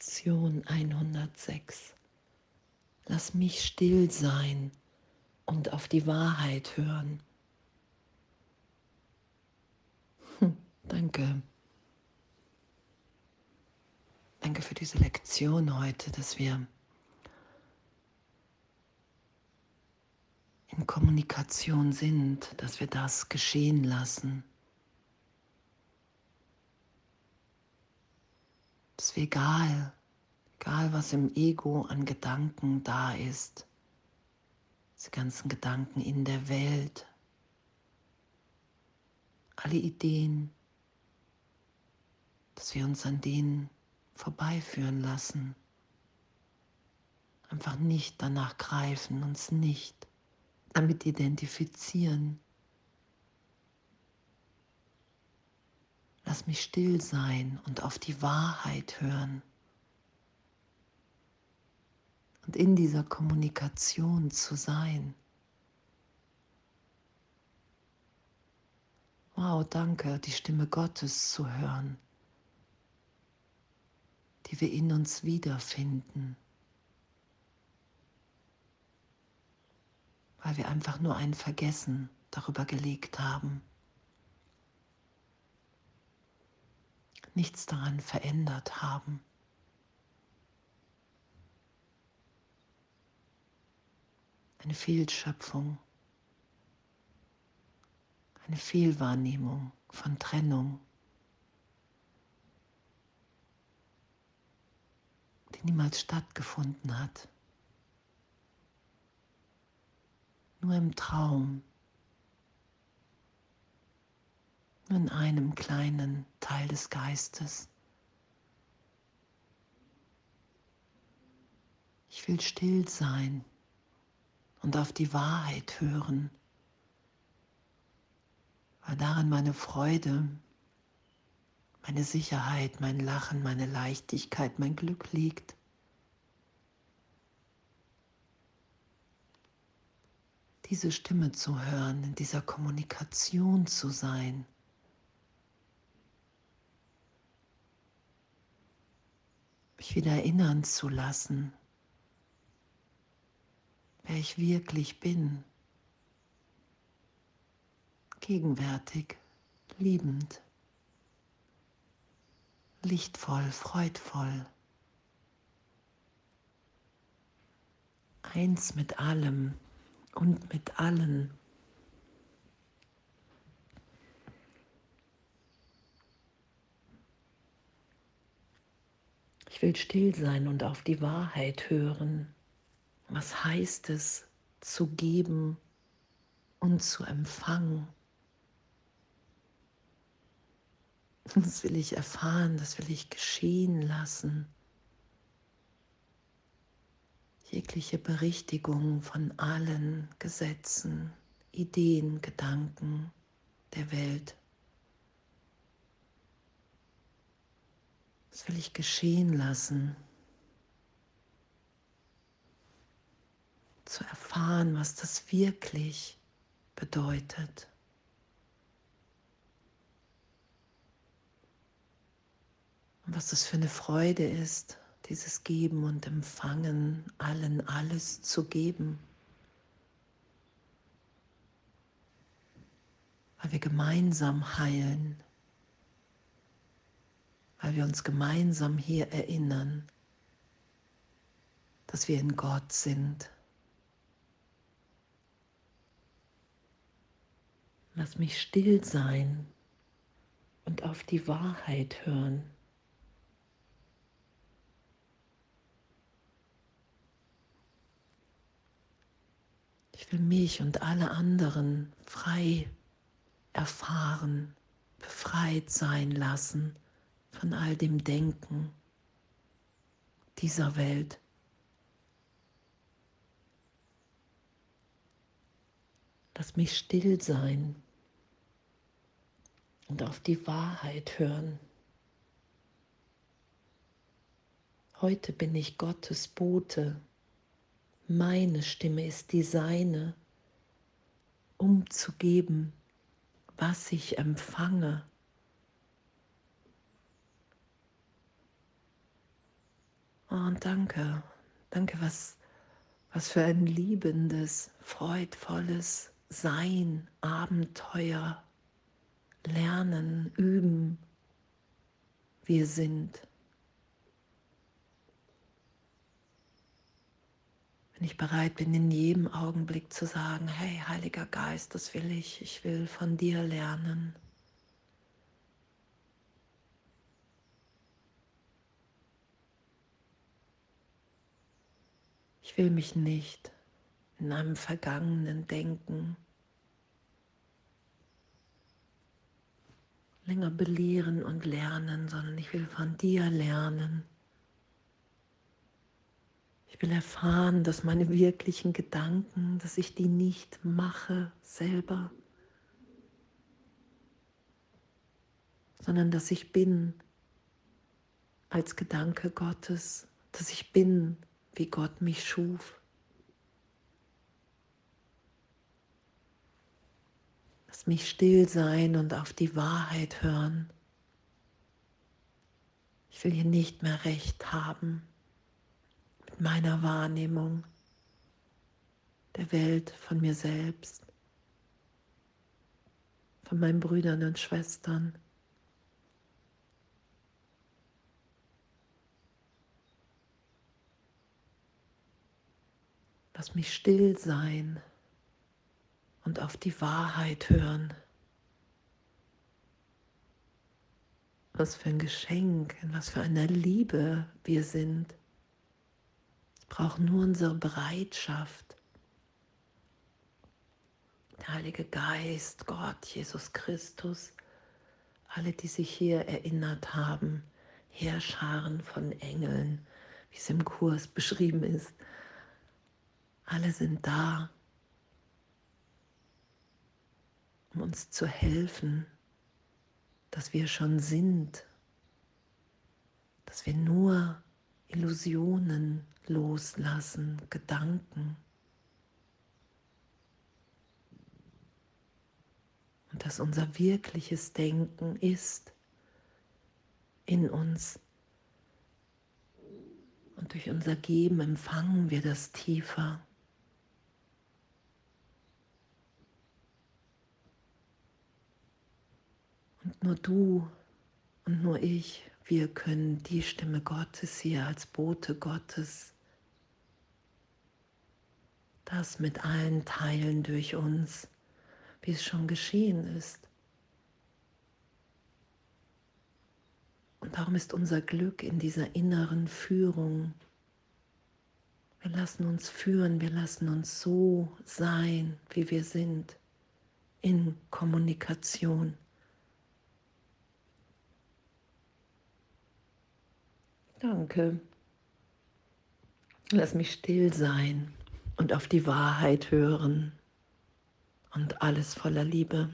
Lektion 106. Lass mich still sein und auf die Wahrheit hören. Hm, danke. Danke für diese Lektion heute, dass wir in Kommunikation sind, dass wir das geschehen lassen. Dass wir egal, egal was im Ego an Gedanken da ist, diese ganzen Gedanken in der Welt, alle Ideen, dass wir uns an denen vorbeiführen lassen. Einfach nicht danach greifen, uns nicht damit identifizieren. Lass mich still sein und auf die Wahrheit hören. Und in dieser Kommunikation zu sein. Wow, danke, die Stimme Gottes zu hören, die wir in uns wiederfinden. weil wir einfach nur ein Vergessen darüber gelegt haben. Nichts daran verändert haben. Eine Fehlschöpfung, eine Fehlwahrnehmung von Trennung, die niemals stattgefunden hat. nur im Traum, nur in einem kleinen Teil des Geistes. Ich will still sein und auf die Wahrheit hören, weil darin meine Freude, meine Sicherheit, mein Lachen, meine Leichtigkeit, mein Glück liegt. diese Stimme zu hören, in dieser Kommunikation zu sein. Mich wieder erinnern zu lassen, wer ich wirklich bin. Gegenwärtig, liebend, lichtvoll, freudvoll. Eins mit allem, und mit allen. Will still sein und auf die Wahrheit hören. Was heißt es, zu geben und zu empfangen? Das will ich erfahren, das will ich geschehen lassen jegliche Berichtigung von allen Gesetzen, Ideen, Gedanken der Welt. Das will ich geschehen lassen, zu erfahren, was das wirklich bedeutet. Und was das für eine Freude ist, dieses Geben und Empfangen, allen alles zu geben. Weil wir gemeinsam heilen, weil wir uns gemeinsam hier erinnern, dass wir in Gott sind. Lass mich still sein und auf die Wahrheit hören. Ich will mich und alle anderen frei erfahren, befreit sein lassen von all dem Denken dieser Welt. Lass mich still sein und auf die Wahrheit hören. Heute bin ich Gottes Bote meine Stimme ist die seine, um zu geben, was ich empfange. Und danke, danke, was, was für ein liebendes, freudvolles Sein, Abenteuer, Lernen, Üben wir sind. Wenn ich bereit bin, in jedem Augenblick zu sagen, hey Heiliger Geist, das will ich, ich will von dir lernen. Ich will mich nicht in einem vergangenen Denken länger belehren und lernen, sondern ich will von dir lernen. Ich will erfahren, dass meine wirklichen Gedanken, dass ich die nicht mache selber, sondern dass ich bin als Gedanke Gottes, dass ich bin, wie Gott mich schuf. Lass mich still sein und auf die Wahrheit hören. Ich will hier nicht mehr recht haben mit meiner Wahrnehmung der Welt, von mir selbst, von meinen Brüdern und Schwestern. Lass mich still sein und auf die Wahrheit hören. Was für ein Geschenk, in was für einer Liebe wir sind. Es braucht nur unsere Bereitschaft. Der Heilige Geist, Gott, Jesus Christus, alle, die sich hier erinnert haben, Heerscharen von Engeln, wie es im Kurs beschrieben ist, alle sind da, um uns zu helfen, dass wir schon sind, dass wir nur Illusionen loslassen, Gedanken. Und dass unser wirkliches Denken ist in uns. Und durch unser Geben empfangen wir das tiefer. Und nur du und nur ich, wir können die Stimme Gottes hier als Bote Gottes, das mit allen Teilen durch uns, wie es schon geschehen ist. Und darum ist unser Glück in dieser inneren Führung. Wir lassen uns führen, wir lassen uns so sein, wie wir sind, in Kommunikation. Danke. Lass mich still sein und auf die Wahrheit hören und alles voller Liebe.